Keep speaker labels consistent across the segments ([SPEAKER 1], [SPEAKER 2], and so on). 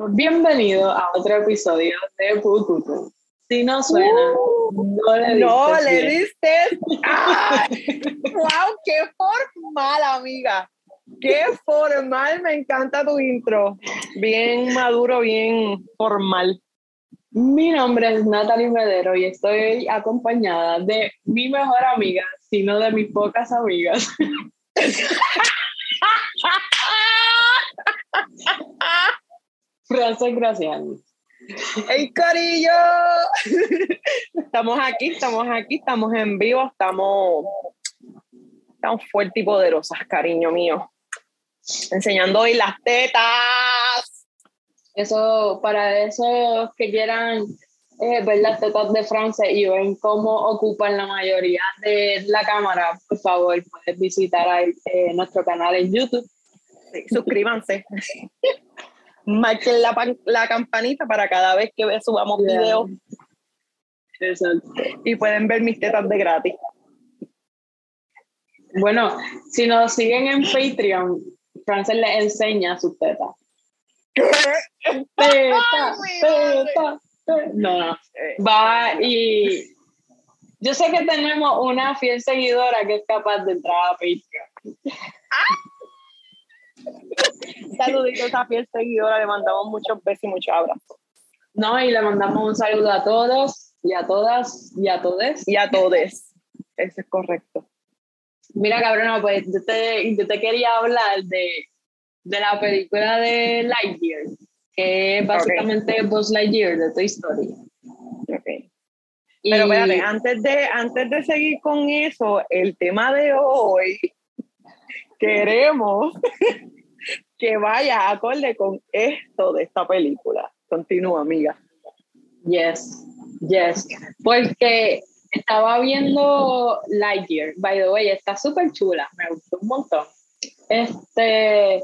[SPEAKER 1] Bienvenido a otro episodio de Pututu. Si no suena, no le diste.
[SPEAKER 2] No le diste. ¡Wow! ¡Qué formal, amiga! ¡Qué formal! Me encanta tu intro. Bien maduro, bien formal.
[SPEAKER 1] Mi nombre es Natalie Medero y estoy acompañada de mi mejor amiga, sino de mis pocas amigas. Frances Graciani.
[SPEAKER 2] ¡Hey, Corillo! Estamos aquí, estamos aquí, estamos en vivo, estamos, estamos fuertes y poderosas, cariño mío. Enseñando hoy las tetas.
[SPEAKER 1] Eso, para esos que quieran eh, ver las tetas de Frances y ven cómo ocupan la mayoría de la cámara, por favor, puedes visitar eh, nuestro canal en YouTube.
[SPEAKER 2] suscríbanse. marquen la, la, campanita para cada vez que subamos videos.
[SPEAKER 1] Exacto.
[SPEAKER 2] Y pueden ver mis tetas de gratis.
[SPEAKER 1] Bueno, si nos siguen en Patreon, Frances les enseña sus tetas. Teta, teta, No, no. Va y. Yo sé que tenemos una fiel seguidora que es capaz de entrar a Patreon.
[SPEAKER 2] Saludito a fiel seguidora, le mandamos muchos besos y muchos abrazos.
[SPEAKER 1] No, y le mandamos un saludo a todos y a todas y a todes.
[SPEAKER 2] Y a todes. Eso es correcto.
[SPEAKER 1] Mira, cabrón, pues yo te, yo te quería hablar de, de la película de Lightyear, que es básicamente okay. Buzz Lightyear de Toy Story.
[SPEAKER 2] Pero espérate, antes de, antes de seguir con eso, el tema de hoy, queremos que vaya acorde con esto de esta película. Continúa, amiga.
[SPEAKER 1] Yes, yes. Porque estaba viendo Lightyear, by the way, está súper chula, me gustó un montón. Este,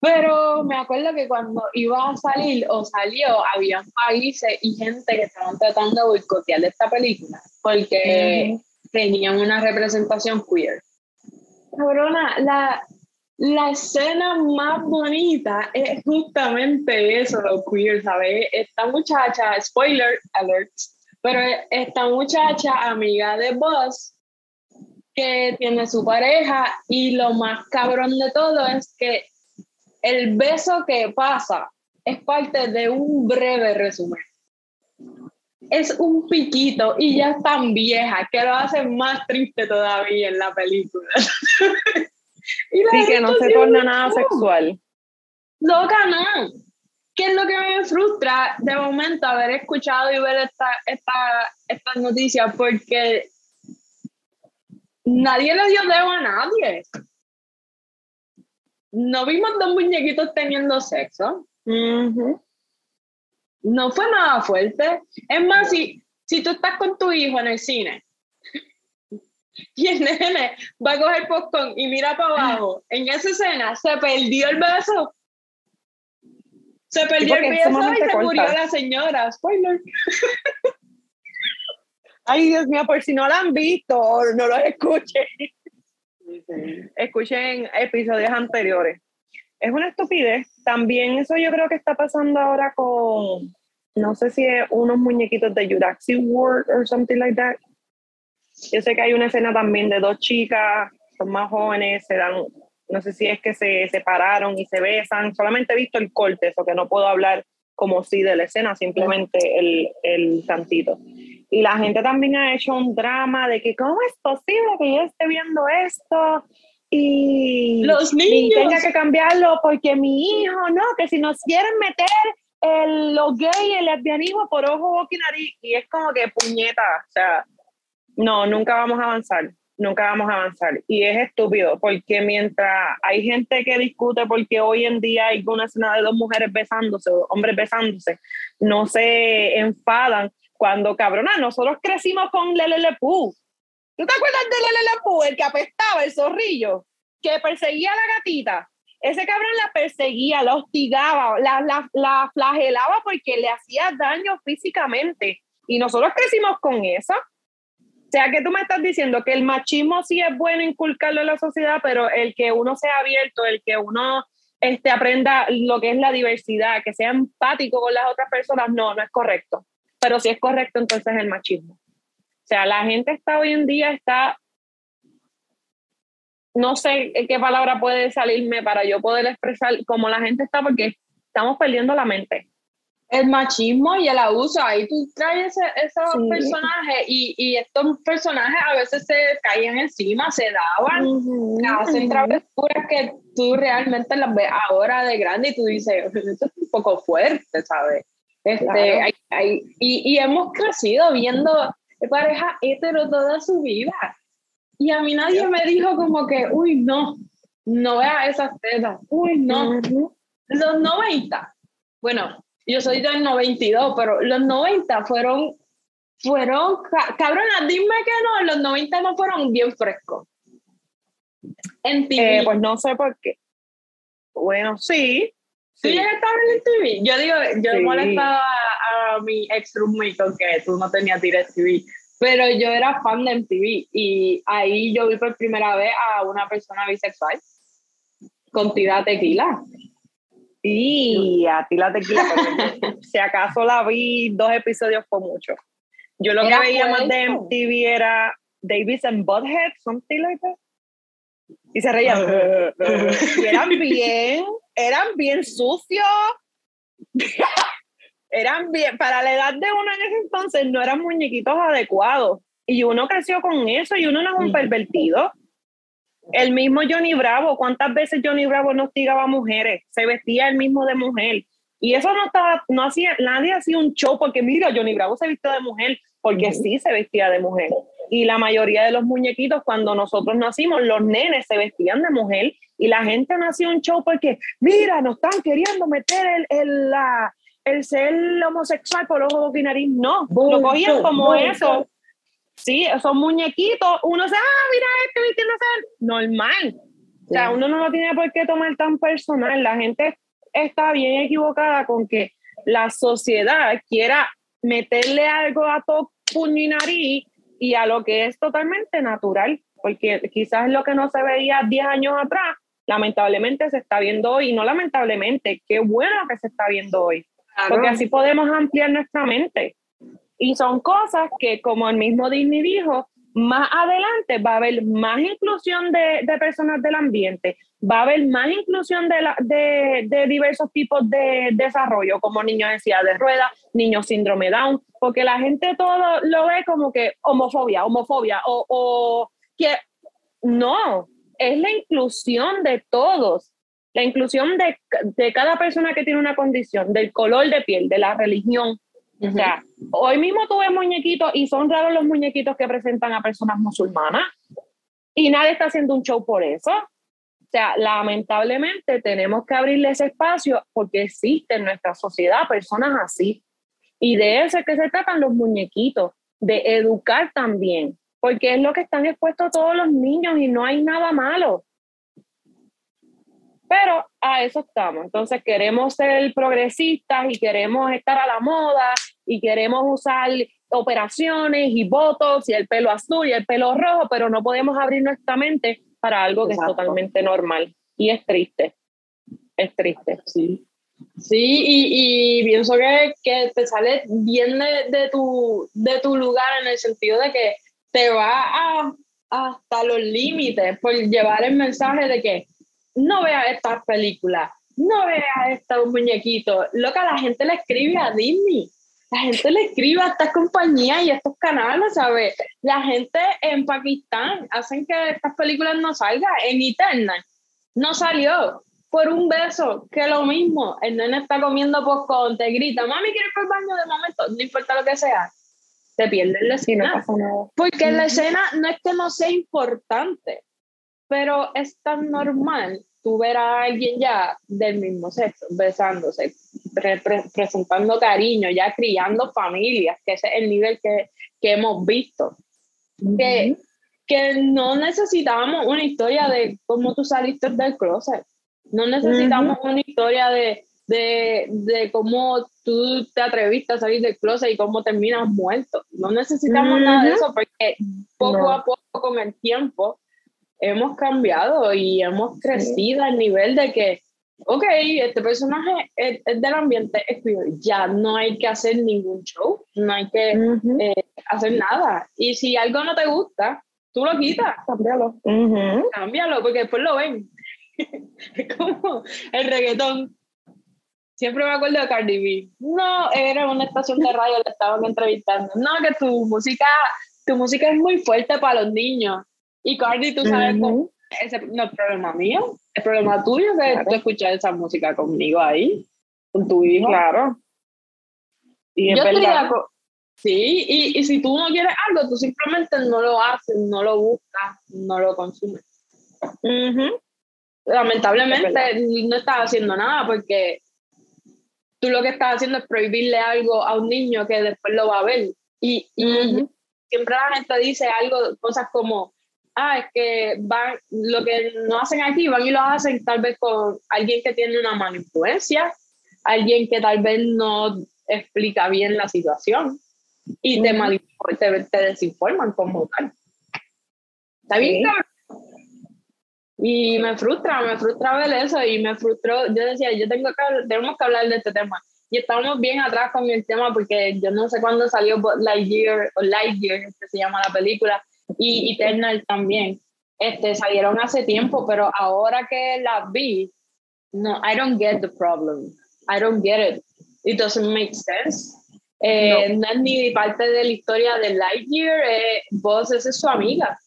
[SPEAKER 1] pero me acuerdo que cuando iba a salir o salió, había países y gente que estaban tratando de boicotear esta película porque mm -hmm. tenían una representación queer. Cabrona, la, la escena más bonita es justamente eso, lo queer, ¿sabes? Esta muchacha, spoiler alert, pero esta muchacha, amiga de Buzz, que tiene su pareja y lo más cabrón de todo es que el beso que pasa es parte de un breve resumen. Es un piquito y ya es tan vieja que lo hace más triste todavía en la película.
[SPEAKER 2] y la sí, que no se torna nada sexual.
[SPEAKER 1] Loca, no. ¿Qué es lo que me frustra de momento haber escuchado y ver esta, esta, estas noticias? Porque nadie le dio dedo a nadie. No vimos dos muñequitos teniendo sexo.
[SPEAKER 2] Uh -huh.
[SPEAKER 1] No fue nada fuerte. Es más, si, si tú estás con tu hijo en el cine y el nene va a coger popcorn y mira para abajo, en esa escena se perdió el beso. Se perdió el beso y se corta. murió la señora. Spoiler.
[SPEAKER 2] Ay, Dios mío, por si no la han visto, no lo escuchen. Escuchen episodios anteriores. Es una estupidez. También eso yo creo que está pasando ahora con, no sé si es unos muñequitos de Jurassic World or something like that. Yo sé que hay una escena también de dos chicas, son más jóvenes, se dan, no sé si es que se separaron y se besan. Solamente he visto el corte, eso que no puedo hablar como si de la escena, simplemente el, el tantito. Y la gente también ha hecho un drama de que cómo es posible que yo esté viendo esto y,
[SPEAKER 1] Los niños.
[SPEAKER 2] tenga que cambiarlo porque mi hijo, no, que si nos quieren meter el, lo gay, el lesbianismo por ojo, boca y nariz, y es como que puñeta, o sea, no, nunca vamos a avanzar, nunca vamos a avanzar. Y es estúpido, porque mientras hay gente que discute porque hoy en día hay una escena de dos mujeres besándose, o hombres besándose, no se enfadan cuando, cabrona, nosotros crecimos con Lelele Pú. ¿Tú te acuerdas de Lelele Pú, el que apestaba, el zorrillo, que perseguía a la gatita? Ese cabrón la perseguía, la hostigaba, la, la, la flagelaba porque le hacía daño físicamente. Y nosotros crecimos con eso. O sea, que tú me estás diciendo que el machismo sí es bueno inculcarlo en la sociedad, pero el que uno sea abierto, el que uno este, aprenda lo que es la diversidad, que sea empático con las otras personas, no, no es correcto. Pero si es correcto, entonces es el machismo. O sea, la gente está hoy en día, está, no sé qué palabra puede salirme para yo poder expresar cómo la gente está, porque estamos perdiendo la mente
[SPEAKER 1] el machismo y el abuso. Ahí tú traes esos personajes y, y, estos personajes a veces se caían encima, se daban, hacen travesuras que tú realmente las ves ahora de grande y tú dices, esto es un poco fuerte, ¿sabes? Este, hay, y, y, hemos crecido viendo pareja hetero toda su vida. Y a mí nadie me dijo como que, uy, no, no vea esas tetas, uy, no. Los 90, bueno, yo soy del 92, pero los 90 fueron, fueron, cabrona, dime que no, los 90 no fueron bien frescos.
[SPEAKER 2] En. Eh, pues no sé por qué. Bueno, sí.
[SPEAKER 1] ¿Tú ya estabas en TV? Yo digo, yo molestaba a, mi ex roommate que tú no tenías TV, pero yo era fan de MTV y ahí yo vi por primera vez a una persona bisexual con tira tequila.
[SPEAKER 2] Sí, a ti la tequila, si acaso la vi dos episodios fue mucho. Yo lo que veía más de MTV era Davis and Butthead, something like that. Y se reían. y eran bien, eran bien sucios. eran bien, para la edad de uno en ese entonces no eran muñequitos adecuados. Y uno creció con eso y uno no es un pervertido. El mismo Johnny Bravo, ¿cuántas veces Johnny Bravo no hostigaba a mujeres? Se vestía el mismo de mujer. Y eso no estaba, no hacía, nadie hacía un show porque mira, Johnny Bravo se vistió de mujer, porque sí se vestía de mujer. Y la mayoría de los muñequitos, cuando nosotros nacimos, los nenes se vestían de mujer y la gente hacía un show porque, mira, nos están queriendo meter el, el, la, el ser homosexual por ojo, boca y nariz. No, lo cogían como eso. Sí, son muñequitos. Uno se, ah, mira este vistiéndose normal. O sea, uno no lo tiene por qué tomar tan personal. La gente está bien equivocada con que la sociedad quiera meterle algo a todo puño y nariz y a lo que es totalmente natural, porque quizás lo que no se veía 10 años atrás, lamentablemente se está viendo hoy, y no lamentablemente, qué bueno que se está viendo hoy, porque así podemos ampliar nuestra mente. Y son cosas que, como el mismo Disney dijo, más adelante va a haber más inclusión de, de personas del ambiente, va a haber más inclusión de, la, de, de, diversos tipos de desarrollo, como niños en silla de ruedas, niños síndrome Down, porque la gente todo lo ve como que homofobia, homofobia, o, o que no, es la inclusión de todos, la inclusión de, de cada persona que tiene una condición, del color de piel, de la religión, o sea, hoy mismo tuve muñequitos y son raros los muñequitos que presentan a personas musulmanas y nadie está haciendo un show por eso. O sea, lamentablemente tenemos que abrirle ese espacio porque existe en nuestra sociedad personas así. Y de eso es que se tratan los muñequitos, de educar también, porque es lo que están expuestos todos los niños y no hay nada malo. Pero a eso estamos. Entonces queremos ser progresistas y queremos estar a la moda y queremos usar operaciones y votos y el pelo azul y el pelo rojo, pero no podemos abrir nuestra mente para algo que es totalmente normal. Y es triste. Es triste.
[SPEAKER 1] Sí. Sí, y, y pienso que, que, te sale bien de, de, tu, de tu lugar en el sentido de que te va a, hasta los límites por llevar el mensaje de que no veas estas películas, no veas estos muñequitos. Loca, la gente le escribe a Disney. La gente le escribe a estas compañías y a estos canales, ¿sabes? La gente en Pakistán hacen que estas películas no salgan. En Eternal no salió por un beso, que lo mismo. El nene está comiendo popcorn, te grita, mami, ¿quieres ir el baño de momento? No importa lo que sea. Te pierdes la escena. Porque la escena no es que no sea importante, pero es tan normal tú ver a alguien ya del mismo sexo, besándose, presentando cariño, ya criando familias, que ese es el nivel que, que hemos visto. que, que no necesitamos una historia de cómo tú saliste del closet, no necesitamos una historia de, de, de, cómo tú te atreviste a salir del closet y cómo terminas muerto. No necesitamos nada de eso porque poco a poco con el tiempo hemos cambiado y hemos crecido al nivel de que ok, este personaje es, del ambiente, es ya no hay que hacer ningún show, no hay que eh, hacer nada. Y si algo no te gusta, tú lo quitas.
[SPEAKER 2] Cámbialo.
[SPEAKER 1] Cámbialo, porque después lo ven. es como el reggaetón. Siempre me acuerdo de Cardi B. No, era una estación de radio, le estaban entrevistando. No, que tu música, tu música es muy fuerte para los niños. Y Cardi, tú sabes, ese no es problema mío, es problema tuyo que tú escuchas esa música conmigo ahí, con tu hijo.
[SPEAKER 2] Claro.
[SPEAKER 1] Y es verdad. Sí, y, y si tú no quieres algo, tú simplemente no lo haces, no lo buscas, no lo consumes. Lamentablemente no estás haciendo nada porque tú lo que estás haciendo es prohibirle algo a un niño que después lo va a ver. Y, y siempre la gente dice algo, cosas como, ah, es que van, lo que no hacen aquí, van y lo hacen tal vez con alguien que tiene una mala influencia, alguien que tal vez no explica bien la situación y te, mal, te, te, desinforman como tal. ¿Está bien? Y me frustra, me frustra ver eso y me frustró. Yo decía, yo tengo que, tenemos que hablar de este tema. Y estábamos bien atrás con el tema porque yo no sé cuándo salió Lightyear o Lightyear, que se llama la película, y Eternal también. Este, salieron hace tiempo, pero ahora que las vi, no, I don't get the problem. I don't get it. It doesn't make sense. Eh, no. es ni parte de la historia de Lightyear, eh, vos es su amiga.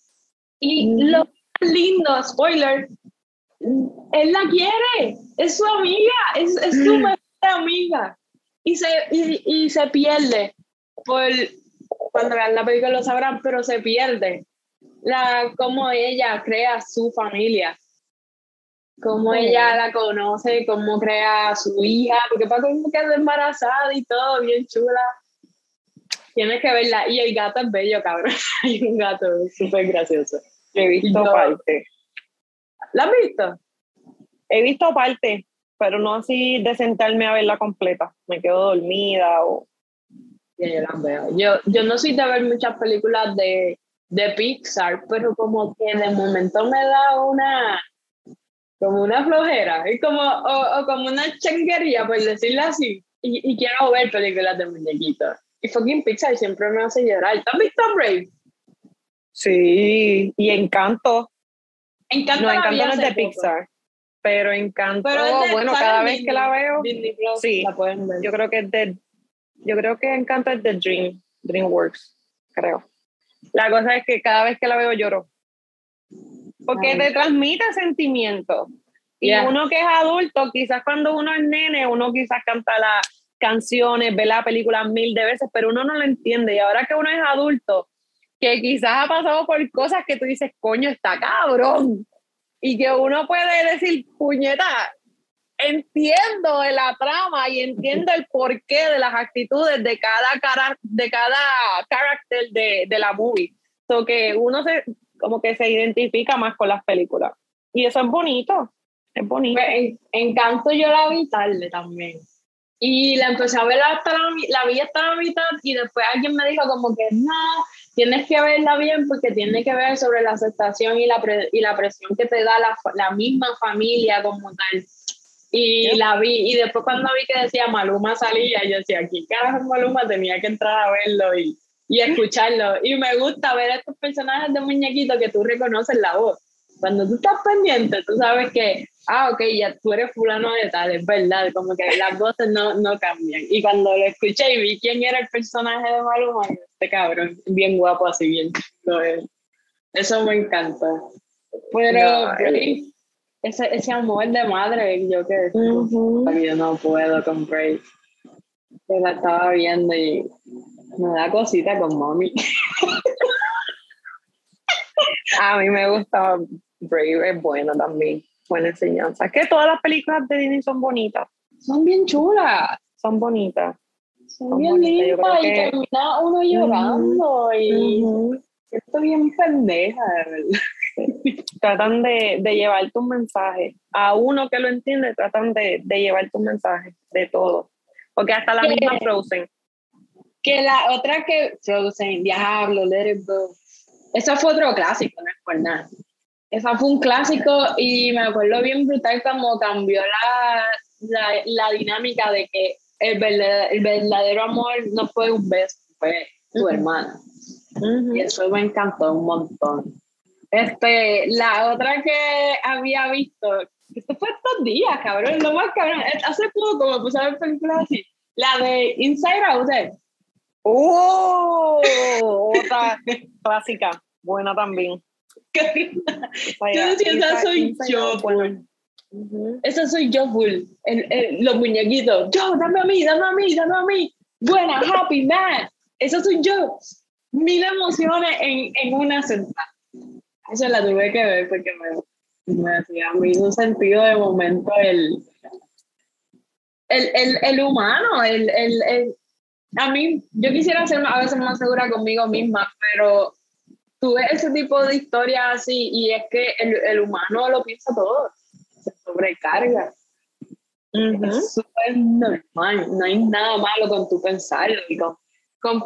[SPEAKER 1] Y mm. lo lindo, spoiler, él la quiere, es su amiga, es, es su mejor amiga. Y se, y, y se pierde por, cuando vean la película lo sabrán, pero se pierde la cómo ella crea su familia, cómo ella la conoce, cómo crea su hija, porque para como queda embarazada y todo, bien chula. Tienes que verla. Y el gato es bello, cabrón. Hay un gato súper gracioso.
[SPEAKER 2] He visto parte.
[SPEAKER 1] ¿La has visto?
[SPEAKER 2] He visto parte, pero no así de sentarme a verla completa. Me quedo dormida o
[SPEAKER 1] yo Yo, no soy de ver muchas películas de, de Pixar, pero como que de momento me da una como una flojera, y como, o, como una changuería, por decirlo así. Y, y, quiero ver películas de muñequitos. Y fucking Pixar siempre me hace llorar. ¿Tú has visto Brave?
[SPEAKER 2] Sí, y Encanto.
[SPEAKER 1] Encanto
[SPEAKER 2] no, Encanto no es de Pixar. Pero Encanto, bueno, cada vez que la veo, sí, yo creo que es de yo creo que Encanto es de Dream, DreamWorks, creo. La cosa es que cada vez que la veo lloro. Porque te transmite sentimientos. Y uno que es adulto, quizás cuando uno es nene, uno quizás canta las canciones, ve la película mil de veces, pero uno no lo entiende. Y ahora que uno es adulto, que quizás ha pasado por cosas que tú dices, coño, está cabrón. Y que uno puede decir, puñeta, entiendo la trama y entiendo el porqué de las actitudes de cada cara, de cada carácter de, de, la movie. So uno se, como que se identifica más con las películas. Y eso es bonito, es bonito.
[SPEAKER 1] Encanto yo la vi tarde también. Y la empecé a ver hasta la, la vi hasta la mitad y después alguien me dijo como que no, tienes que verla bien porque tiene que ver sobre la aceptación y la, y la presión que te da la, la misma familia como tal y la vi, y después cuando vi que decía Maluma salía, yo decía, aquí carajo Maluma? Tenía que entrar a verlo y, y escucharlo. Y me gusta ver estos personajes de muñequitos que tú reconoces la voz. Cuando tú estás pendiente, tú sabes que, ah, ok, ya tú eres fulano de tal, es verdad, como que las voces no, no cambian. Y cuando lo escuché y vi quién era el personaje de Maluma, este cabrón, bien guapo así, bien Eso me encanta. Pero, ese, ese amor de madre, yo que yo no puedo con Brave. Yo la estaba viendo y me da cosita con mommy.
[SPEAKER 2] A mí me gusta Brave, es bueno también, buena enseñanza. Es que todas las películas de Disney son bonitas.
[SPEAKER 1] Son bien chulas.
[SPEAKER 2] Son bonitas.
[SPEAKER 1] Son, bien lindas y termina uno llorando y estoy bien pendeja, de verdad.
[SPEAKER 2] tratan de, de llevarte un mensaje. A uno que lo entiende, tratan de, de llevarte un mensaje de todo. Porque hasta la misma Frozen.
[SPEAKER 1] Que la otra que Frozen, Diablo, Let It Go. Eso fue otro clásico, no es por nada. esa fue un clásico y me acuerdo bien brutal como cambió la, la, la dinámica de que el verdadero, el verdadero, amor no fue un beso, fue tu hermana. Y eso me encantó un montón. Este, la otra que había visto, esto fue estos días, cabrón, lo más cabrón, hace poco me puse a ver películas así, la de Inside Out. ¿eh?
[SPEAKER 2] ¡Oh! Otra clásica, buena también.
[SPEAKER 1] yo decía, esa soy yo, full. Esa soy yo, full. los muñequitos. Yo, dame a mí, dame a mí, dame a mí. Buena, happy, man. Esa soy yo. Mil emociones en, en una sentada. Esa la tuve que ver porque me, me hacía un sentido de momento el, el, el, el humano, el, el, a mí, yo quisiera ser a veces más segura conmigo misma, pero tuve ese tipo de historia así y es que el, el humano lo piensa todo, se sobrecarga. Es súper normal, no hay nada malo con tu pensarlo con,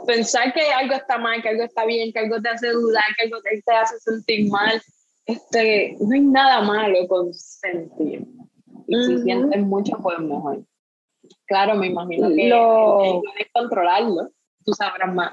[SPEAKER 1] pensar que algo está mal, que algo está bien, que algo te hace dudar, que algo te, hace sentir mal. Este, no hay nada malo con sentir. Y si sientes mucho, pues mejor. Claro, me imagino que lo... controlarlo, tú sabrás más.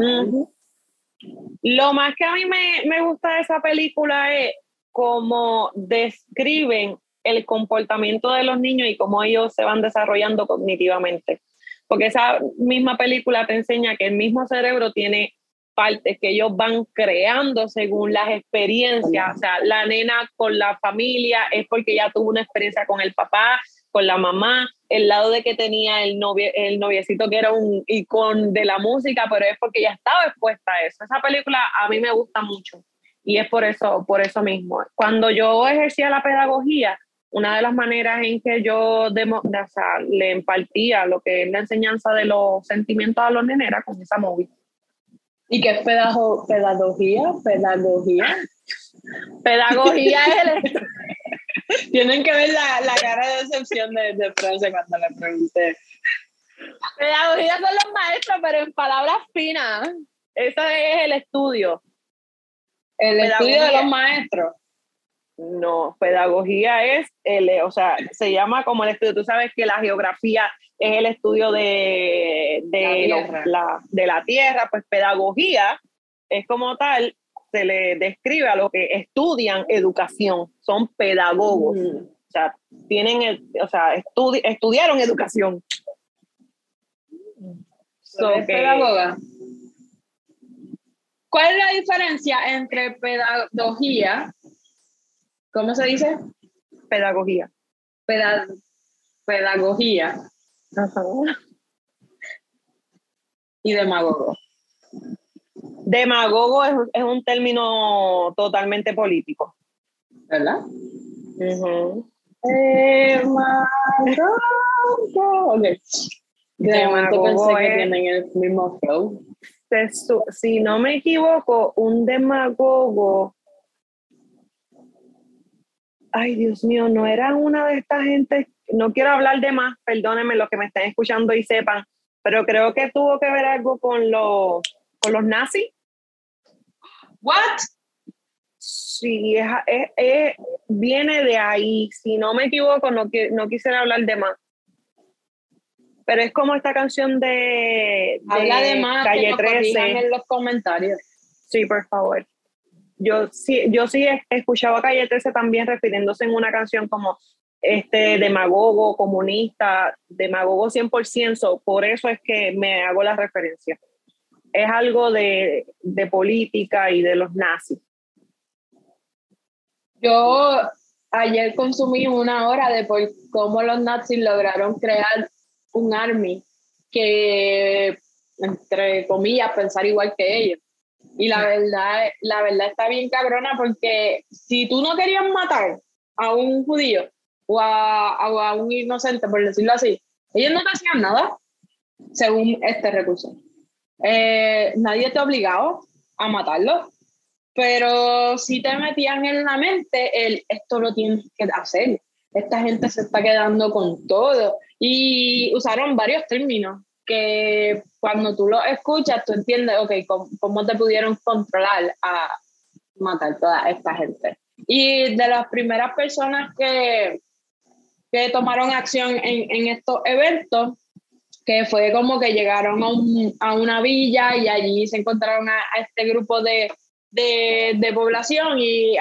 [SPEAKER 2] Lo más que a mí me, me gusta de esa película es cómo describen el comportamiento de los niños y cómo ellos se van desarrollando cognitivamente. Porque esa misma película te enseña que el mismo cerebro tiene partes que ellos van creando según las experiencias. O sea, la nena con la familia es porque ya tuvo una experiencia con el papá, con la mamá, el lado de que tenía el, novio, el noviecito que era un icon de la música, pero es porque ya estaba expuesta a eso. Esa película a mí me gusta mucho y es por eso, por eso mismo. Cuando yo ejercía la pedagogía, una de las maneras en que yo demo, le impartía lo que es la enseñanza de los sentimientos a los nenes era con esa móvil.
[SPEAKER 1] ¿Y qué es pedagogía? Pedagogía.
[SPEAKER 2] Pedagogía es el,
[SPEAKER 1] Tienen que ver la, la cara de decepción de, de Francia cuando le pregunté.
[SPEAKER 2] Pedagogía son los maestros, pero en palabras finas. Ese es el estudio.
[SPEAKER 1] El estudio de los maestros.
[SPEAKER 2] No, pedagogía es, el, o sea, se llama como el estudio. Tú sabes que la geografía es el estudio de, de, la, de la tierra, pues pedagogía es como tal se le describe a los que estudian educación, son pedagogos. Mm. O sea, tienen, el, o sea, estudiaron educación.
[SPEAKER 1] pedagoga. ¿Cuál es la diferencia entre pedagogía? ¿Cómo se dice?
[SPEAKER 2] Pedagogía.
[SPEAKER 1] pedagogía. Y demagogo.
[SPEAKER 2] Demagogo es, es un término totalmente político.
[SPEAKER 1] ¿Verdad? Demagogo. Okay. De momento pensé que tienen el mismo flow.
[SPEAKER 2] Si no me equivoco, un demagogo. Ay, Dios mío, no era una de estas gente. No quiero hablar de más, perdónenme los que me estén escuchando y sepan, pero creo que tuvo que ver algo con los, con los nazis.
[SPEAKER 1] ¿What?
[SPEAKER 2] Sí, es, viene de ahí. Si no me equivoco, no, no quisiera hablar de más. Pero es como esta canción de,
[SPEAKER 1] Habla de más, Calle 13. en los comentarios.
[SPEAKER 2] Sí, por favor. Yo sí, yo sí escuchaba a Calle 13 también refiriéndose en una canción como este demagogo, comunista, demagogo 100%, por eso es que me hago la referencia es algo de, política y de los nazis.
[SPEAKER 1] Yo ayer consumí una hora de por cómo los nazis lograron crear un army que, entre comillas, pensar igual que ellos. Y la verdad, la verdad está bien cabrona porque si tú no querías matar a un judío o a, a un inocente, por decirlo así, ellos no te hacían nada, según este recurso. Eh, nadie te obligaba a matarlo, pero si te metían en la mente el esto lo tienes que hacer, esta gente se está quedando con todo y usaron varios términos que cuando tú lo escuchas tú entiendes, ok, cómo, te pudieron controlar a matar toda esta gente. Y de las primeras personas que, que tomaron acción en, en estos eventos, que fue como que llegaron a, un, a una villa y allí se encontraron a, este grupo de, de, de población y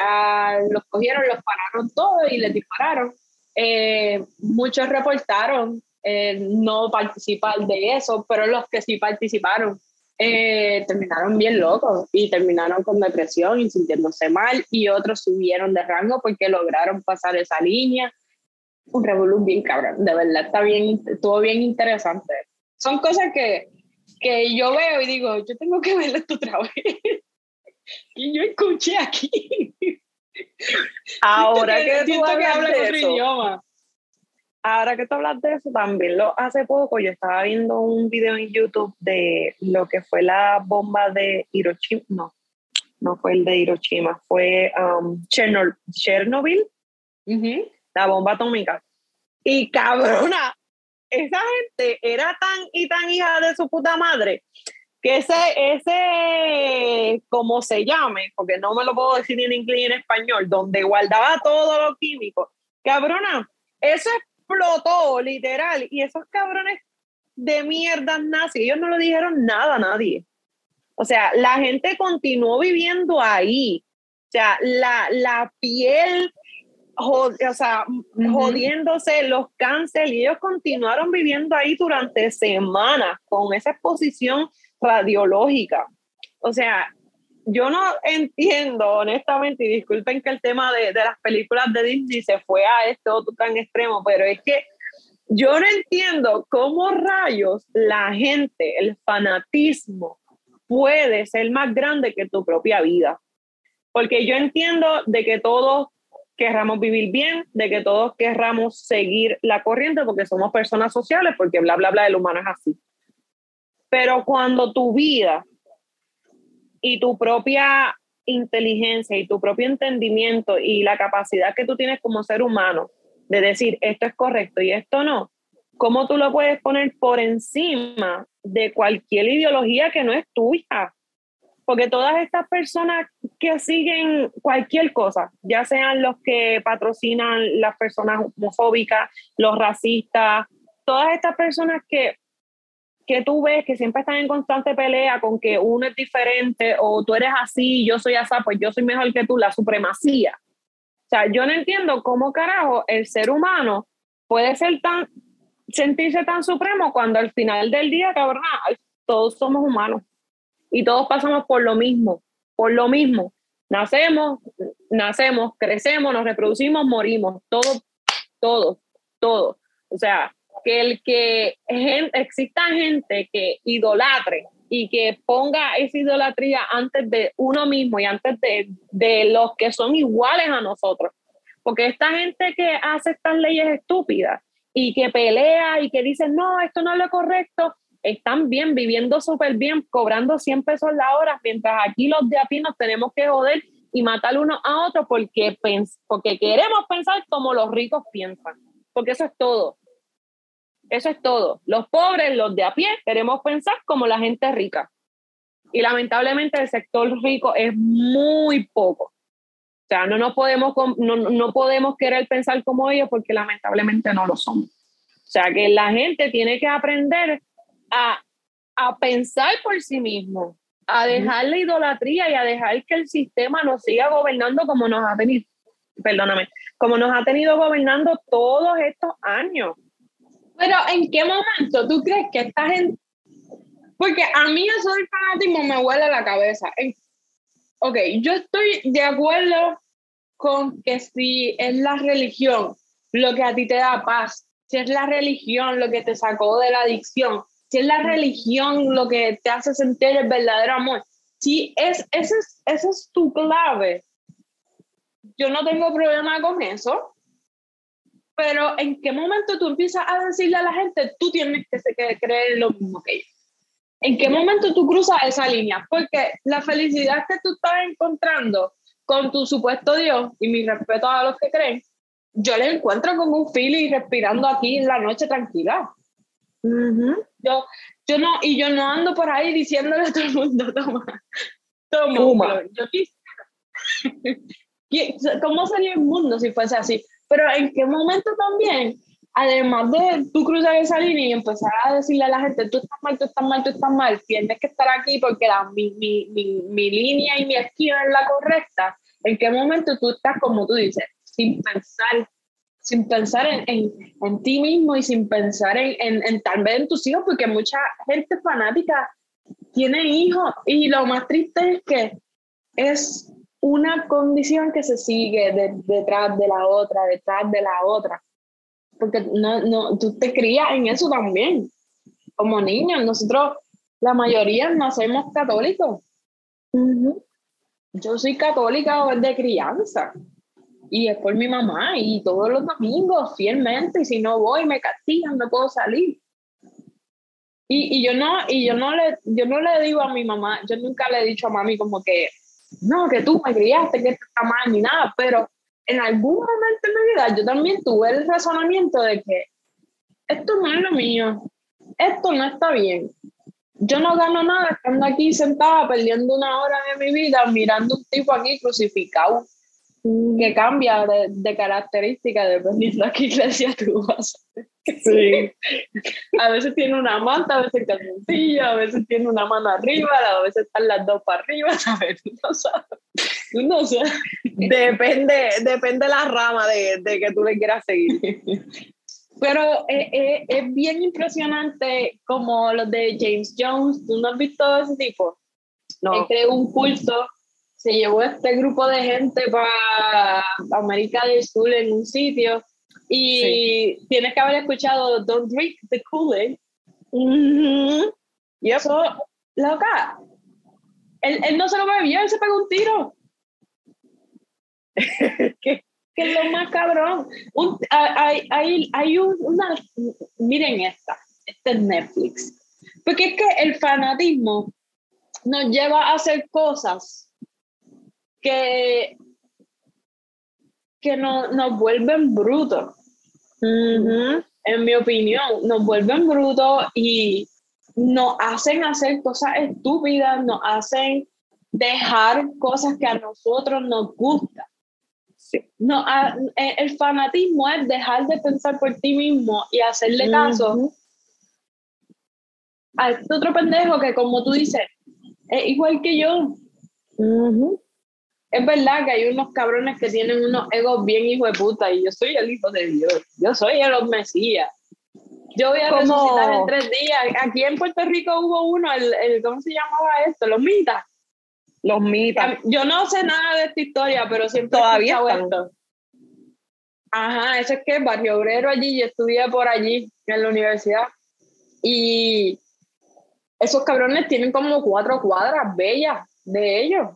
[SPEAKER 1] los cogieron, los pararon todos y les dispararon. Eh, muchos reportaron eh, no participar de eso, pero los que sí participaron eh, terminaron bien locos y terminaron con depresión y sintiéndose mal y otros subieron de rango porque lograron pasar esa línea. Un revolú bien cabrón, de verdad está bien, estuvo bien interesante. Son cosas que, que yo veo y digo, yo tengo que ver esto otra vez. y yo escuché aquí.
[SPEAKER 2] Ahora que, tú hablas de eso, idioma. Ahora que tú hablas de eso, también lo hace poco yo estaba viendo un video en YouTube de lo que fue la bomba de Hiroshima, no, no fue el de Hiroshima, fue um, Chernobyl, la bomba atómica. Y cabrona, esa gente era tan y tan hija de su puta madre que ese, ese, como se llame, porque no me lo puedo decir en inglés y en español, donde guardaba todo lo químico, cabrona, eso explotó literal y esos cabrones de mierda nazis, ellos no le dijeron nada a nadie. O sea, la gente continuó viviendo ahí. O sea, la, la piel o sea, jodiéndose los cánceres y ellos continuaron viviendo ahí durante semanas con esa exposición radiológica. O sea, yo no entiendo honestamente, y disculpen que el tema de, de las películas de Disney se fue a este otro tan extremo, pero es que yo no entiendo cómo rayos la gente, el fanatismo puede ser más grande que tu propia vida. Porque yo entiendo de que todos querramos vivir bien, de que todos querramos seguir la corriente porque somos personas sociales, porque bla, bla, bla, el humano es así. Pero cuando tu vida y tu propia inteligencia y tu propio entendimiento y la capacidad que tú tienes como ser humano de decir esto es correcto y esto no, ¿cómo tú lo puedes poner por encima de cualquier ideología que no es tuya? porque todas estas personas que siguen cualquier cosa, ya sean los que patrocinan las personas homofóbicas, los racistas, todas estas personas que, que tú ves que siempre están en constante pelea con que uno es diferente o tú eres así, yo soy así, pues yo soy mejor que tú, la supremacía. O sea, yo no entiendo cómo carajo el ser humano puede ser tan, sentirse tan supremo cuando al final del día, cabrón, todos somos humanos y todos pasamos por lo mismo, por lo mismo. Nacemos, nacemos, crecemos, nos reproducimos, morimos, todo, todo, todo. O sea, que el que exista gente que idolatre y que ponga esa idolatría antes de uno mismo y antes de, de los que son iguales a nosotros. Porque esta gente que hace estas leyes estúpidas y que pelea y que dice, no, esto no es lo correcto, están bien, viviendo súper bien, cobrando 100 pesos la hora, mientras aquí los de aquí nos tenemos que joder y matar uno a otro porque, porque queremos pensar como los ricos piensan, porque eso es todo. Eso es todo. Los pobres, los de a pie, queremos pensar como la gente rica. Y lamentablemente el sector rico es muy poco. O sea, no, nos podemos, no, no podemos querer pensar como ellos porque lamentablemente no lo son. O sea, que la gente tiene que aprender a, a pensar por sí mismo, a dejar la idolatría y a dejar que el sistema nos siga gobernando como nos ha tenido, perdóname, como nos ha tenido gobernando todos estos años.
[SPEAKER 1] Pero ¿en qué momento tú crees que esta gente... Porque a mí eso del fanatismo me huele la cabeza. Ok, yo estoy de acuerdo con que si es la religión lo que a ti te da paz, si es la religión lo que te sacó de la adicción, si es la religión lo que te hace sentir el verdadero amor, si es, esa es, ese es tu clave, yo no tengo problema con eso, pero ¿en qué momento tú empiezas a decirle a la gente, tú tienes que creer lo mismo que ellos? ¿En qué momento tú cruzas esa línea? Porque la felicidad que tú estás encontrando con tu supuesto Dios, y mi respeto a los que creen, yo le encuentro como un y respirando aquí en la noche tranquila. Yo, yo no, y yo no ando por ahí diciéndole a todo el mundo, toma, toma. Yo quisiera, ¿Cómo sería el mundo si fuese así? Pero en qué momento también, además de tú cruzar esa línea y empezar a decirle a la gente, tú estás mal, tú estás mal, tú estás mal, tienes que estar aquí porque la, mi, mi, mi, mi línea y mi esquina es la correcta, ¿en qué momento tú estás, como tú dices, sin pensar sin pensar en, en, en, ti mismo y sin pensar en, en, tal vez en tus hijos, porque mucha gente fanática tiene hijos y lo más triste es que es una condición que se sigue detrás de la otra, detrás de la otra. Porque no, no, tú te crías en eso también. Como niños, nosotros, la mayoría nacemos católicos. Yo soy católica de crianza. Y es por mi mamá. Y todos los domingos, fielmente. Y si no voy, me castigan, no puedo salir. Y, y, yo no, y yo no le, yo no le digo a mi mamá, yo nunca le he dicho a mami como que, no, que tú me criaste, que esto está mal, ni nada, pero en algún momento de mi vida yo también tuve el razonamiento de que esto no es lo mío, esto no está bien. Yo no gano nada estando aquí sentada perdiendo una hora de mi vida mirando un tipo aquí crucificado que cambia de, de característica dependiendo a qué iglesia tú vas. Sí. A veces tiene una manta, a veces calzoncillo, a veces tiene una mano arriba, a veces están las dos para arriba, ¿sabes? No sabes. No sé.
[SPEAKER 2] Depende, depende la rama de, de que tú le quieras seguir.
[SPEAKER 1] Pero es, es, es, bien impresionante como los de James Jones. ¿Tú no has visto ese tipo? No. Él creó un culto se llevó este grupo de gente para América del Sur en un sitio y tienes que haber escuchado Don't Drink the Kool-Aid. Y eso, loca, él, él, no se lo bebió, él se pegó un tiro. que, es lo más cabrón. hay hay, hay una, miren esta, este es Netflix. Porque es que el fanatismo nos lleva a hacer cosas que, que no, nos vuelven brutos. En mi opinión, nos vuelven brutos y nos hacen hacer cosas estúpidas, nos hacen dejar cosas que a nosotros nos gustan. No, e, el fanatismo es dejar de pensar por ti mismo y hacerle caso a este otro pendejo que, como tú dices, es igual que yo es verdad que hay unos cabrones que tienen unos egos bien hijo de puta y yo soy el hijo de Dios, yo soy el Mesías. Yo voy a resucitar en tres días. Aquí en Puerto Rico hubo uno, el, el ¿cómo se llamaba esto? Los mitas.
[SPEAKER 2] Los mitas.
[SPEAKER 1] Yo no sé nada de esta historia, pero siempre
[SPEAKER 2] todavía
[SPEAKER 1] esto. Ajá, ese es que Barrio Obrero allí, yo estudié por allí en la universidad. Y esos cabrones tienen como cuatro cuadras bellas de ellos.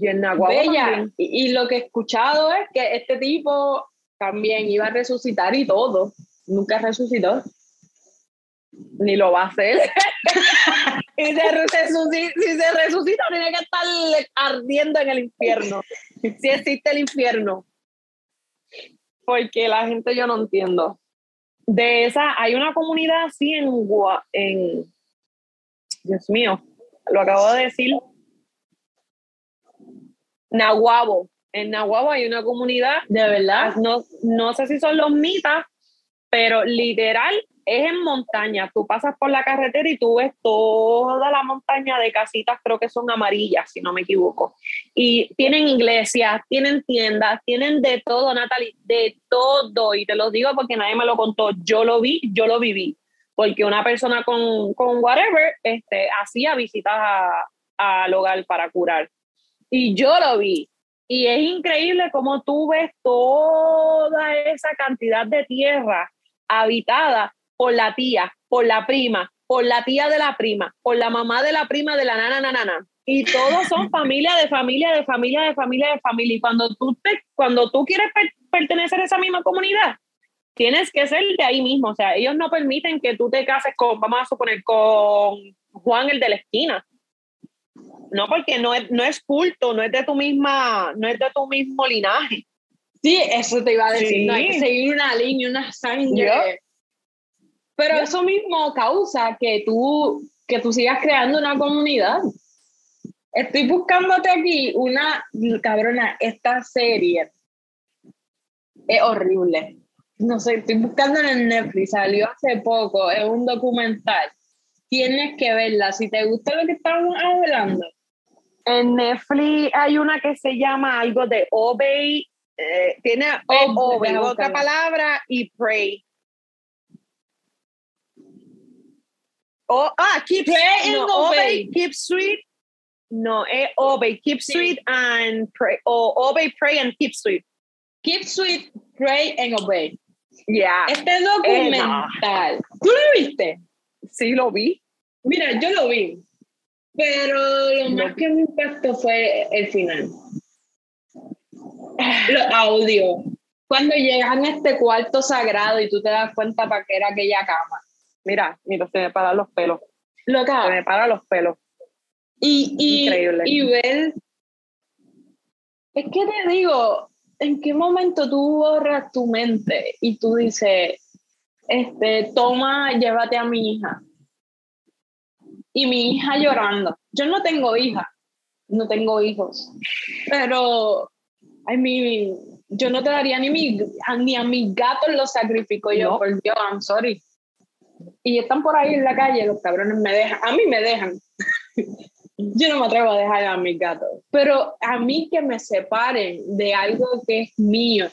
[SPEAKER 2] Y en
[SPEAKER 1] Bella. Y, lo que he escuchado es que este tipo también iba a resucitar y todo. Nunca resucitó.
[SPEAKER 2] Ni lo va a hacer.
[SPEAKER 1] y si se resucita, tiene que estar ardiendo en el infierno. Si existe el infierno.
[SPEAKER 2] Porque la gente yo no entiendo. De esa, hay una comunidad así en, en Dios mío, lo acabo de decir, Nahuabo. En Nahuabo hay una comunidad,
[SPEAKER 1] de verdad,
[SPEAKER 2] no, no sé si son los mitas, pero literal es en montaña. Tú pasas por la carretera y tú ves toda la montaña de casitas, creo que son amarillas, si no me equivoco. Y tienen iglesias, tienen tiendas, tienen de todo, Natalie, de todo. Y te lo digo porque nadie me lo contó. Yo lo vi, yo lo viví. Porque una persona con, con whatever este, hacía visitas al hogar para curar. Y yo lo vi. Y es increíble cómo tú ves toda esa cantidad de tierra habitada por la tía, por la prima, por la tía de la prima, por la mamá de la prima de la nana, nana, nana. Y todos son familia de familia, de familia, de familia, de familia. Y cuando tú, te, cuando tú quieres pertenecer a esa misma comunidad, tienes que ser de ahí mismo. O sea, ellos no permiten que tú te cases con, vamos a suponer, con Juan el de la esquina. No, porque no es, no es culto, no es de tu misma, no es de tu mismo linaje.
[SPEAKER 1] Sí, eso te iba a decir, no hay que seguir una línea, una sangre. Pero eso mismo causa que tú, que tú sigas creando una comunidad. Estoy buscándote aquí una, cabrona, esta serie es horrible. No sé, estoy buscando en Netflix, salió hace poco, es un documental. Tienes que verla, si te gusta lo que estamos hablando.
[SPEAKER 2] En Netflix hay una que se llama algo de Obey, eh, tiene Obey, otra palabra, y Pray. Oh, ah, keep, pray no, obey. keep sweet. No, es obey, keep sweet and pray. O obey, pray and keep sweet.
[SPEAKER 1] Keep sweet, pray and obey.
[SPEAKER 2] Yeah.
[SPEAKER 1] Este documental, ¿tú lo viste?
[SPEAKER 2] Sí, lo vi.
[SPEAKER 1] Mira, yo lo vi, pero lo más que me impactó fue el final. Los audios. Cuando llegan a este cuarto sagrado y tú te das cuenta para qué era aquella cama.
[SPEAKER 2] Mira, mira, se me paran los pelos.
[SPEAKER 1] Loca.
[SPEAKER 2] Se me paran los pelos.
[SPEAKER 1] Y, y, Increíble. y ver. Es que te digo, ¿en qué momento tú borras tu mente y tú dices, este, toma, llévate a mi hija? Y mi hija llorando. Yo no tengo hija, no tengo hijos, pero ay, mi, yo no te daría ni, mi, ni a mis gatos los sacrifico yo, por Dios, I'm sorry. Y están por ahí en la calle, los cabrones me dejan, a mí me dejan. yo no me atrevo a dejar a mis gatos, pero a mí que me separen de algo que es mío,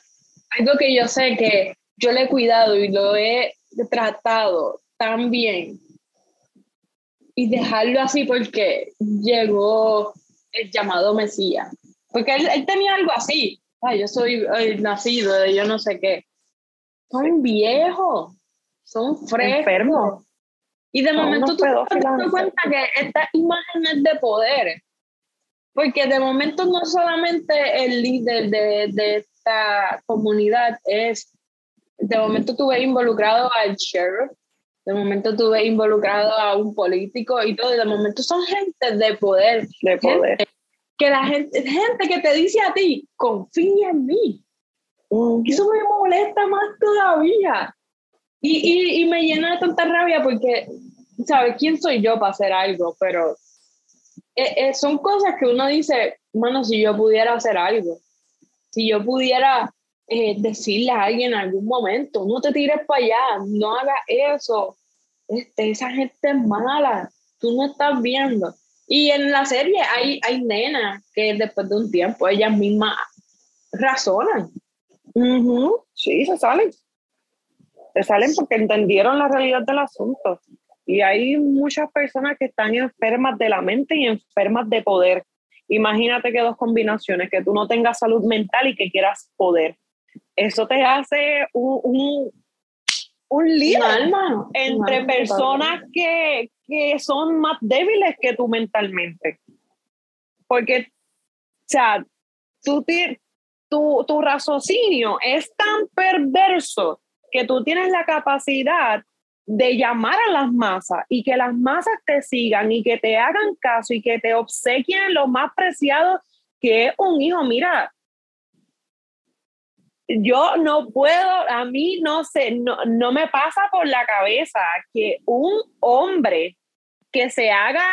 [SPEAKER 1] algo que yo sé que yo le he cuidado y lo he tratado tan bien y dejarlo así porque llegó el llamado Mesías. Porque él, tenía algo así. yo soy nacido de yo no sé qué. Son viejos, son frescos. Enfermos. Y de momento tú te das cuenta que estas imágenes de poder, porque de momento no solamente el líder de, de esta comunidad es, de momento tú ves involucrado al sheriff, de momento tú ves involucrado a un político y todo, y de momento son gente de poder.
[SPEAKER 2] De poder.
[SPEAKER 1] que la gente, gente que te dice a ti, confía en mí. Eso me molesta más todavía. Y, y, y, me llena de tanta rabia porque ¿sabes? ¿Quién soy yo para hacer algo? Pero eh, eh, son cosas que uno dice, bueno, si yo pudiera hacer algo, si yo pudiera eh, decirle a alguien en algún momento, no te tires para allá, no hagas eso, este, esa gente es mala, tú no estás viendo. Y en la serie hay, hay nenas que después de un tiempo ellas mismas razonan.
[SPEAKER 2] Sí, se salen. Se salen porque entendieron la realidad del asunto. Y hay muchas personas que están enfermas de la mente y enfermas de poder. Imagínate que dos combinaciones, que tú no tengas salud mental y que quieras poder. Eso te hace un, un, un líder alma, entre personas que, que son más débiles que tú mentalmente. Porque, o sea, tú, tu, tu raciocinio es tan perverso que tú tienes la capacidad de llamar a las masas y que las masas te sigan y que te hagan caso y que te obsequien lo más preciado que es un hijo. Mira, yo no puedo, a mí no sé, no, no me pasa por la cabeza que un hombre que se haga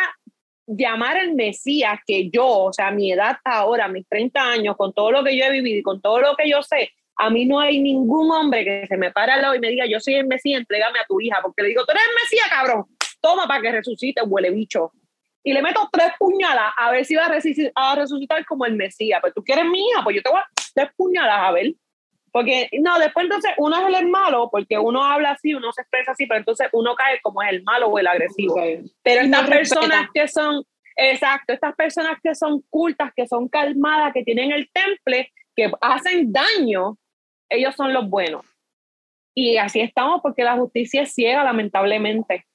[SPEAKER 2] llamar el Mesías, que yo, o sea, mi edad ahora, mis 30 años, con todo lo que yo he vivido y con todo lo que yo sé, a mí no hay ningún hombre que se me pare al lado y me diga, yo soy el Mesías, entrégame a tu hija, porque le digo, tú eres el Mesías, cabrón, toma para que resucite, huele bicho. Y le meto tres puñalas a ver si va a, resucitar, como el Mesías. Pues tú quieres mi hija, pues yo te voy a tres puñalas a ver. Porque, no, después entonces uno es el malo, porque uno habla así, uno se expresa así, pero entonces uno cae como es el malo o el agresivo. Pero estas personas que son, exacto, estas personas que son cultas, que son calmadas, que tienen el temple, que hacen daño, ellos son los buenos. Y así estamos porque la justicia es ciega, lamentablemente.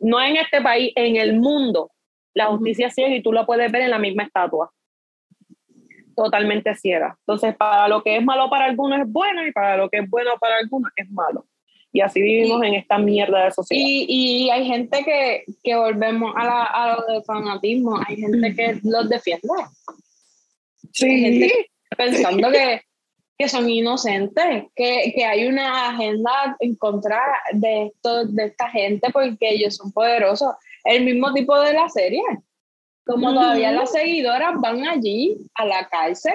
[SPEAKER 2] No en este país, en el mundo. La justicia es ciega y tú lo puedes ver en la misma estatua. Totalmente ciega. Entonces, para lo que es malo para algunos es bueno y para lo que es bueno para algunos es malo. Y así vivimos en esta mierda de sociedad.
[SPEAKER 1] Y, y hay gente que, que volvemos a, la, a lo del fanatismo, hay gente que los defiende.
[SPEAKER 2] Sí.
[SPEAKER 1] pensando que que son inocentes, que, que, hay una agenda en contra de, esto, de esta gente porque ellos son poderosos. El mismo tipo de la serie. Como todavía las seguidoras van allí a la cárcel,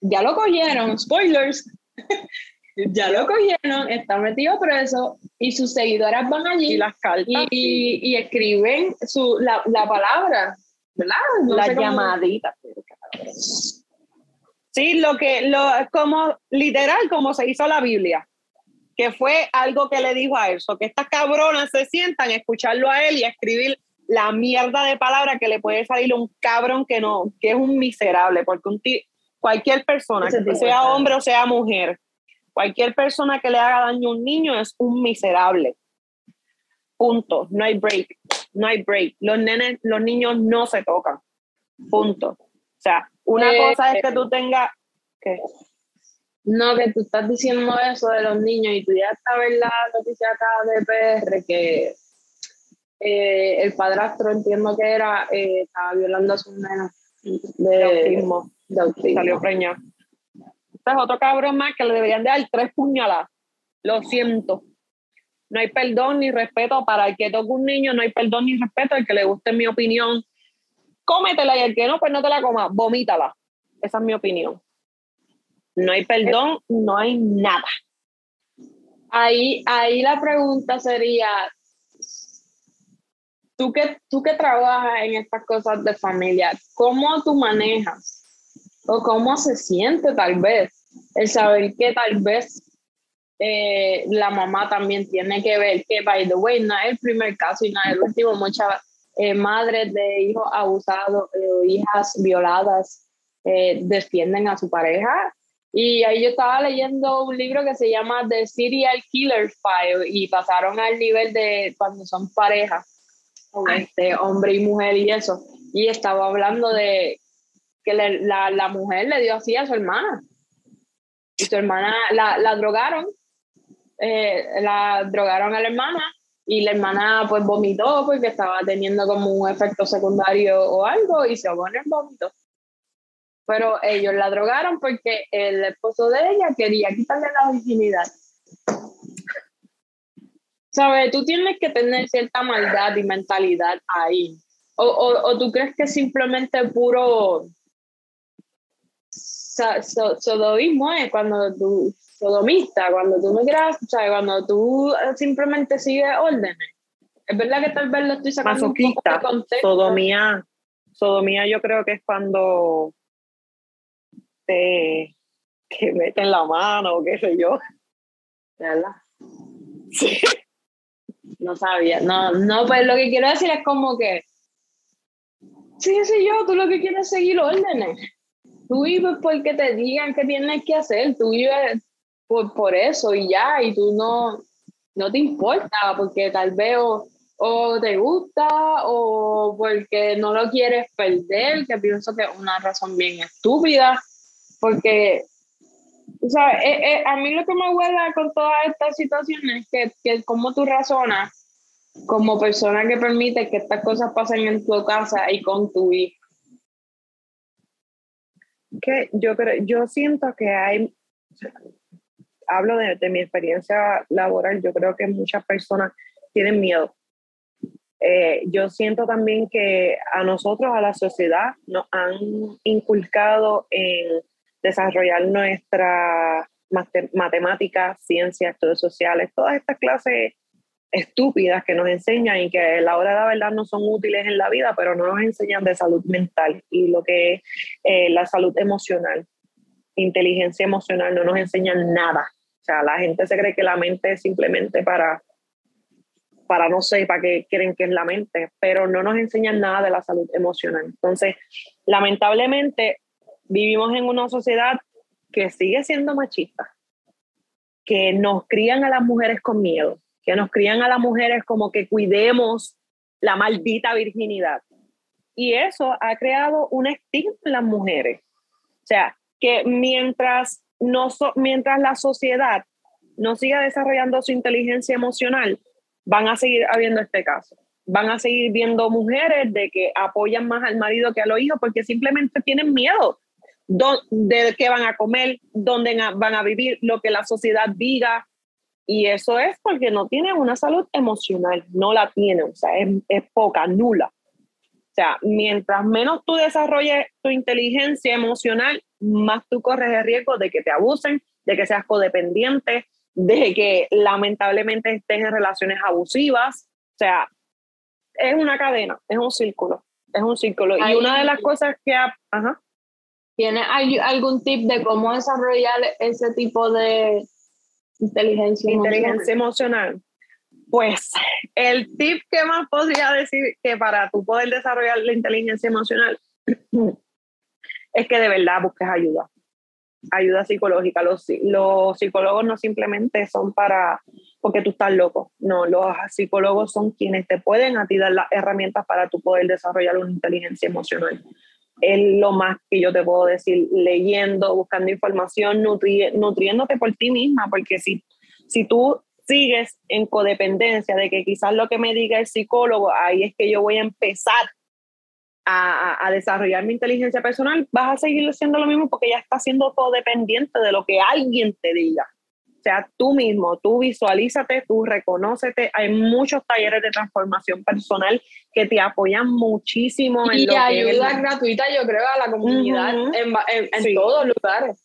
[SPEAKER 1] ya lo cogieron, spoilers, ya lo cogieron, está metido preso y sus seguidoras van allí
[SPEAKER 2] y, las cartas,
[SPEAKER 1] y, escriben su, la, la palabra, ¿verdad?
[SPEAKER 2] la llamadita. Sí, lo que, lo, como literal, como se hizo la Biblia, que fue algo que le dijo a él, que estas cabronas se sientan a escucharlo a él y a escribir la mierda de palabra que le puede salir a un cabrón que no, que es un miserable, porque un cualquier persona, que sea hombre o sea mujer, cualquier persona que le haga daño a un niño es un miserable. Punto. No hay break. No hay break. Los nenes, los niños no se tocan. Punto. O sea, una eh, cosa es que tú tengas. ¿qué?
[SPEAKER 1] No, que tú estás diciendo eso de los niños y tú ya sabes la noticia acá de PR que eh, el padrastro, entiendo que era, eh, estaba violando a sus nenas de, autismo.
[SPEAKER 2] Salió preñado. Este es otro cabrón más que le deberían dar tres puñaladas. Lo siento. No hay perdón ni respeto para el que toque un niño, no hay perdón ni respeto al que le guste mi opinión. Cómetela y el que no, pues no te la comas, vomítala. Esa es mi opinión. No hay perdón, no hay nada.
[SPEAKER 1] Ahí, ahí la pregunta sería, tú que, tú que trabajas en estas cosas de familia, ¿cómo tú manejas o cómo se siente tal vez el saber que tal vez eh, la mamá también tiene que ver que, by the way, no es el primer caso y no es el último, muchas eh, madres de hijos abusados eh, o hijas violadas defienden a su pareja. Y ahí yo estaba leyendo un libro que se llama The Serial Killer File y pasaron al nivel de cuando son parejas, este, hombre y mujer y eso. Y estaba hablando de que la, la, mujer le dio así a su hermana. Y su hermana la, la drogaron, eh, la drogaron a la hermana y la hermana pues vomitó porque estaba teniendo como un efecto secundario o algo y se ahogó en el vómito. Pero ellos la drogaron porque el esposo de ella quería quitarle la virginidad. ¿Sabes? Tú tienes que tener cierta maldad y mentalidad ahí. O, o, o tú crees que simplemente puro so, sodomismo es cuando tú, sodomista, cuando tú quieras, o sea, cuando tú simplemente sigues órdenes. Es verdad que tal vez lo estoy sacando un poco de contexto.
[SPEAKER 2] Sodomía, sodomía yo creo que es cuando te que meten la mano o qué sé yo.
[SPEAKER 1] ¿Verdad? Sí. No sabía. No, no, pues lo que quiero decir es como que sí, sí, yo, tú lo que quieres es seguir órdenes. Tú vives porque te digan qué tienes que hacer, tú vives por, por eso y ya, y tú no, no te importa porque tal vez o, te gusta o porque no lo quieres perder, que pienso que es una razón bien estúpida, porque o sea, eh, eh, a mí lo que me huele con todas estas situaciones es que, que como tú razonas como persona que permite que estas cosas pasen en tu casa y con tu hijo
[SPEAKER 2] que yo creo, yo siento que hay, hablo de, de, mi experiencia laboral, yo creo que muchas personas tienen miedo. Eh, yo siento también que a nosotros, a la sociedad, nos han inculcado en desarrollar nuestra matemáticas, ciencias, estudios sociales, todas estas clases estúpidas que nos enseñan y que a la hora de la verdad no son útiles en la vida, pero no nos enseñan de salud mental y lo que es eh, la salud emocional, inteligencia emocional, no nos enseñan nada. O sea, la gente se cree que la mente es simplemente para, para no sé, para qué quieren que es la mente, pero no nos enseñan nada de la salud emocional. Entonces, lamentablemente, vivimos en una sociedad que sigue siendo machista, que nos crían a las mujeres con miedo, que nos crían a las mujeres como que cuidemos la maldita virginidad. Y eso ha creado un estigma en las mujeres. O sea, que mientras, no mientras la sociedad no siga desarrollando su inteligencia emocional, van a seguir habiendo este caso. Van a seguir viendo mujeres de que apoyan más al marido que a los hijos porque simplemente tienen miedo de qué van a comer, dónde van a vivir, lo que la sociedad diga, y eso es porque no tienen una salud emocional, no la tienen, o sea, es, poca, nula. O sea, mientras menos tú desarrolles tu inteligencia emocional, más tú corres el riesgo de que te abusen, de que seas codependiente, de que lamentablemente estés en relaciones abusivas. O sea, es una cadena, es un círculo, es un círculo. y una de las cosas que... Ajá.
[SPEAKER 1] ¿Tiene algún tip de cómo desarrollar ese tipo de inteligencia,
[SPEAKER 2] inteligencia emocional? Pues el tip que más podría decir que para tú poder desarrollar la inteligencia emocional es que de verdad busques ayuda, ayuda psicológica. Los, los psicólogos no simplemente son para porque tú estás loco, no, los psicólogos son quienes te pueden a ti dar las herramientas para tú poder desarrollar una inteligencia emocional. Es lo más que yo te puedo decir, leyendo, buscando información, nutriéndote por ti misma, porque si, si tú sigues en codependencia de que quizás lo que me diga el psicólogo, ahí es que yo voy a empezar a, a, desarrollar mi inteligencia personal, vas a seguir haciendo lo mismo porque ya estás siendo codependiente de lo que alguien te diga. O sea, tú mismo, tú visualízate, tú reconócete. Hay muchos talleres de transformación personal que te apoyan muchísimo.
[SPEAKER 1] Y en ayuda gratuita, yo creo, a la comunidad en, en, todos lugares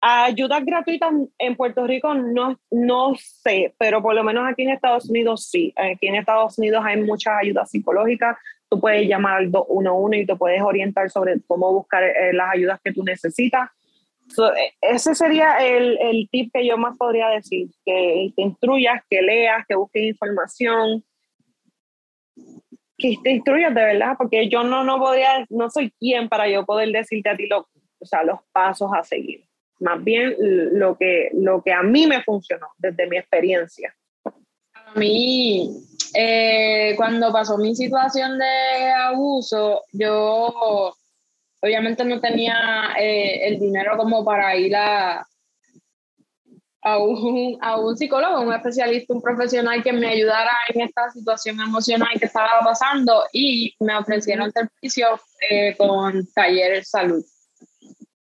[SPEAKER 2] Ayudas gratuitas en Puerto Rico no, no sé, pero por lo menos aquí en Estados Unidos sí. Aquí en Estados Unidos hay muchas ayudas psicológicas. Tú puedes llamar al 211 y te puedes orientar sobre cómo buscar eh, las ayudas que tú necesitas. Eh, ese sería el, el, tip que yo más podría decir, que te instruyas, que leas, que busques información, que te instruyas de verdad, porque yo no, no podría, no soy quien para yo poder decirte a ti lo, o sea, los pasos a seguir más bien lo que, lo que a mí me funcionó desde mi experiencia.
[SPEAKER 1] A mí, eh, cuando pasó mi situación de abuso, yo obviamente no tenía eh, el dinero como para ir a, a, un, a un psicólogo, un especialista, un profesional que me ayudara en esta situación emocional que estaba pasando y me ofrecieron servicios eh, con taller salud.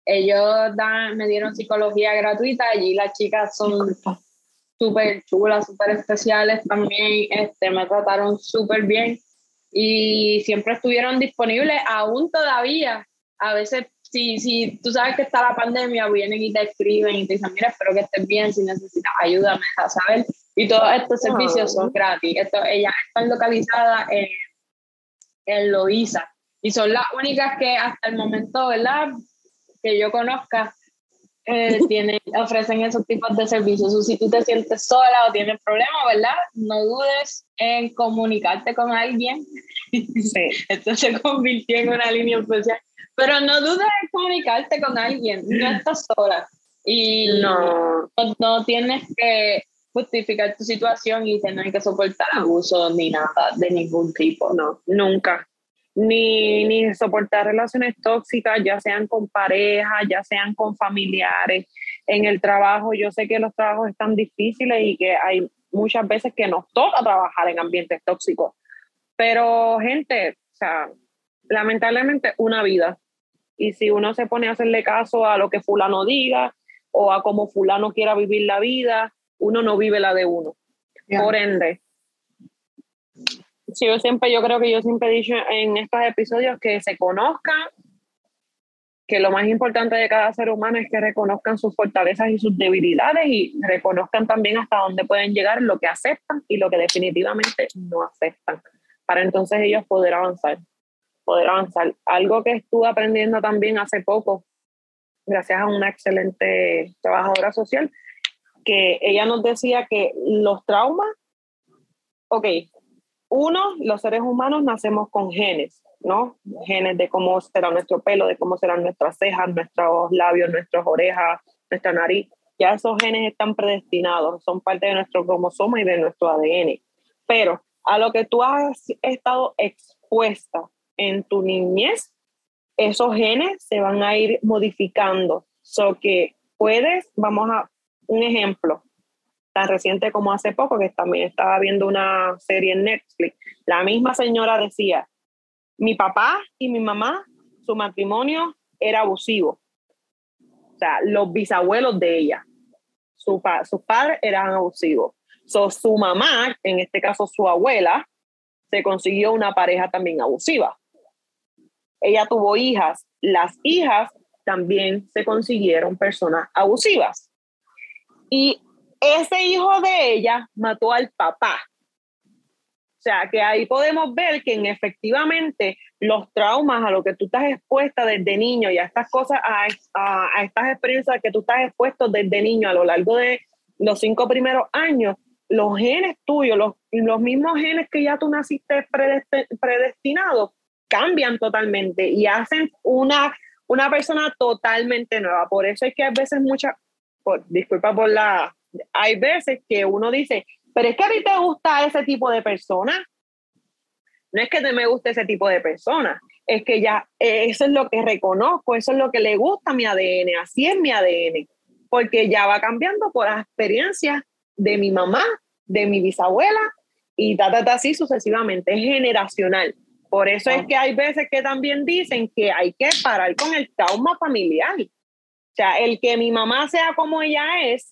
[SPEAKER 1] Ellos dan, me dieron psicología gratuita, allí las chicas son súper chulas, súper especiales también, este, me trataron súper bien y siempre estuvieron disponibles, aún todavía, a veces si, si tú sabes que está la pandemia, vienen y te escriben y te dicen, mira, espero que estés bien, si necesitas ayuda, me dejas saber. Y todos estos servicios son gratis. Esto, ellas están localizadas en, en Loiza y son las únicas que hasta el momento, ¿verdad? que yo conozca eh, tienen, ofrecen esos tipos de servicios. O si tú te sientes sola o tienes problemas, ¿verdad? No dudes en comunicarte con alguien. Sí. Esto se convirtió en una línea especial. Pero no dudes en comunicarte con alguien. No estás sola. Y no, no, tienes que justificar tu situación y tener que soportar abuso ni nada de ningún tipo.
[SPEAKER 2] No, nunca ni, ni soportar relaciones tóxicas, ya sean con pareja, ya sean con familiares. En el trabajo, yo sé que los trabajos están difíciles y que hay muchas veces que nos toca trabajar en ambientes tóxicos. Pero, gente, o sea, lamentablemente una vida. Y si uno se pone a hacerle caso a lo que fulano diga o a cómo fulano quiera vivir la vida, uno no vive la de uno. Por ende, Sí, yo siempre, yo creo que yo siempre he dicho en estos episodios que se conozcan, que lo más importante de cada ser humano es que reconozcan sus fortalezas y sus debilidades y reconozcan también hasta dónde pueden llegar, lo que aceptan y lo que definitivamente no aceptan, para entonces ellos poder avanzar, poder avanzar. Algo que estuve aprendiendo también hace poco, gracias a una excelente trabajadora social, que ella nos decía que los traumas, ok, uno, los seres humanos nacemos con genes, ¿no? Genes de cómo será nuestro pelo, de cómo serán nuestras cejas, nuestros labios, nuestras orejas, nuestra nariz. Ya esos genes están predestinados, son parte de nuestro cromosoma y de nuestro ADN. Pero a lo que tú has estado expuesta en tu niñez, esos genes se van a ir modificando. So que puedes, vamos a un ejemplo, tan reciente como hace poco, que también estaba viendo una serie en Netflix, la misma señora decía, mi papá y mi mamá, su matrimonio era abusivo. O sea, los bisabuelos de ella, su sus padres eran abusivos. So, su mamá, en este caso su abuela, se consiguió una pareja también abusiva. Ella tuvo hijas, las hijas también se consiguieron personas abusivas. Y ese hijo de ella mató al papá. O sea, que ahí podemos ver que en efectivamente los traumas a lo que tú estás expuesta desde niño y a estas cosas, a, a, estas experiencias que tú estás expuesto desde niño a lo largo de los cinco primeros años, los genes tuyos, los, los mismos genes que ya tú naciste predestinados, cambian totalmente y hacen una, una persona totalmente nueva. Por eso es que a veces muchas, disculpa por la, hay veces que uno dice, pero es que a mí te gusta ese tipo de persona. No es que me guste ese tipo de persona, es que ya eh, eso es lo que reconozco, eso es lo que le gusta a mi ADN, así es mi ADN, porque ya va cambiando por las experiencias de mi mamá, de mi bisabuela y ta, ta, ta, así sucesivamente, es generacional. Por eso es que hay veces que también dicen que hay que parar con el trauma familiar. O sea, el que mi mamá sea como ella es,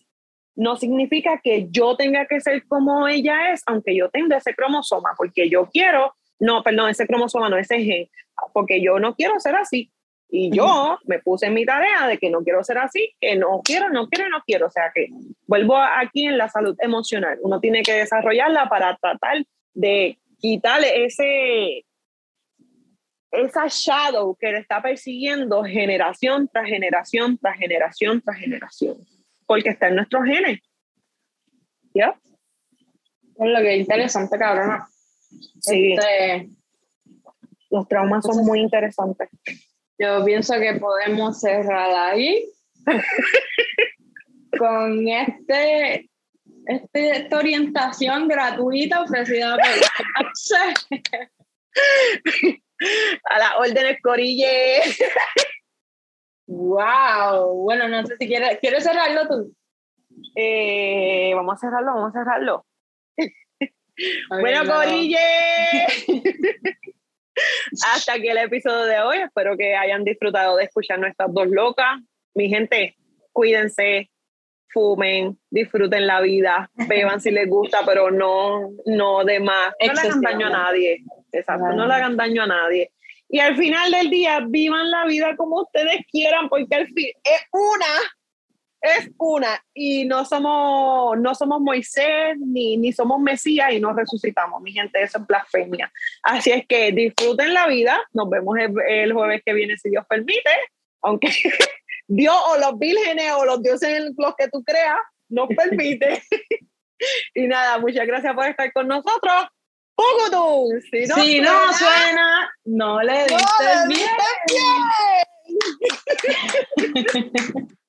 [SPEAKER 2] no significa que yo tenga que ser como ella es, aunque yo tenga ese cromosoma, porque yo quiero, no, perdón, ese cromosoma, no ese gen, porque yo no quiero ser así. Y yo me puse en mi tarea de que no quiero ser así, que no quiero, no quiero, no quiero. O sea que vuelvo aquí en la salud emocional. Uno tiene que desarrollarla para tratar de quitarle ese, esa shadow que le está persiguiendo generación tras generación, tras generación, tras generación porque está en nuestros genes. ¿Ya?
[SPEAKER 1] Es lo que es interesante, cabrona.
[SPEAKER 2] Sí. Este, los traumas son muy interesantes.
[SPEAKER 1] Yo pienso que podemos cerrar ahí con este, este, esta orientación gratuita ofrecida por
[SPEAKER 2] a las órdenes Corille.
[SPEAKER 1] Wow, bueno, no sé si quieres, ¿quieres cerrarlo tú?
[SPEAKER 2] Eh, vamos a cerrarlo, vamos a cerrarlo. bueno, Corille. Hasta aquí el episodio de hoy. Espero que hayan disfrutado de escuchar nuestras dos locas. Mi gente, cuídense, fumen, disfruten la vida, beban si les gusta, pero no, no de más. No le hagan daño a nadie. Exacto, no le hagan daño a nadie. Y al final del día, vivan la vida como ustedes quieran, porque al fin es una, es una. Y no somos, no somos Moisés ni, ni somos Mesías y nos resucitamos. Mi gente, eso es blasfemia. Así es que disfruten la vida. Nos vemos el, jueves que viene, si Dios permite. Aunque Dios o los vírgenes o los dioses los que tú creas nos permite. y nada, muchas gracias por estar con nosotros. ¡Pugudum!
[SPEAKER 1] Si no, si suena, no suena, no le diste no bien.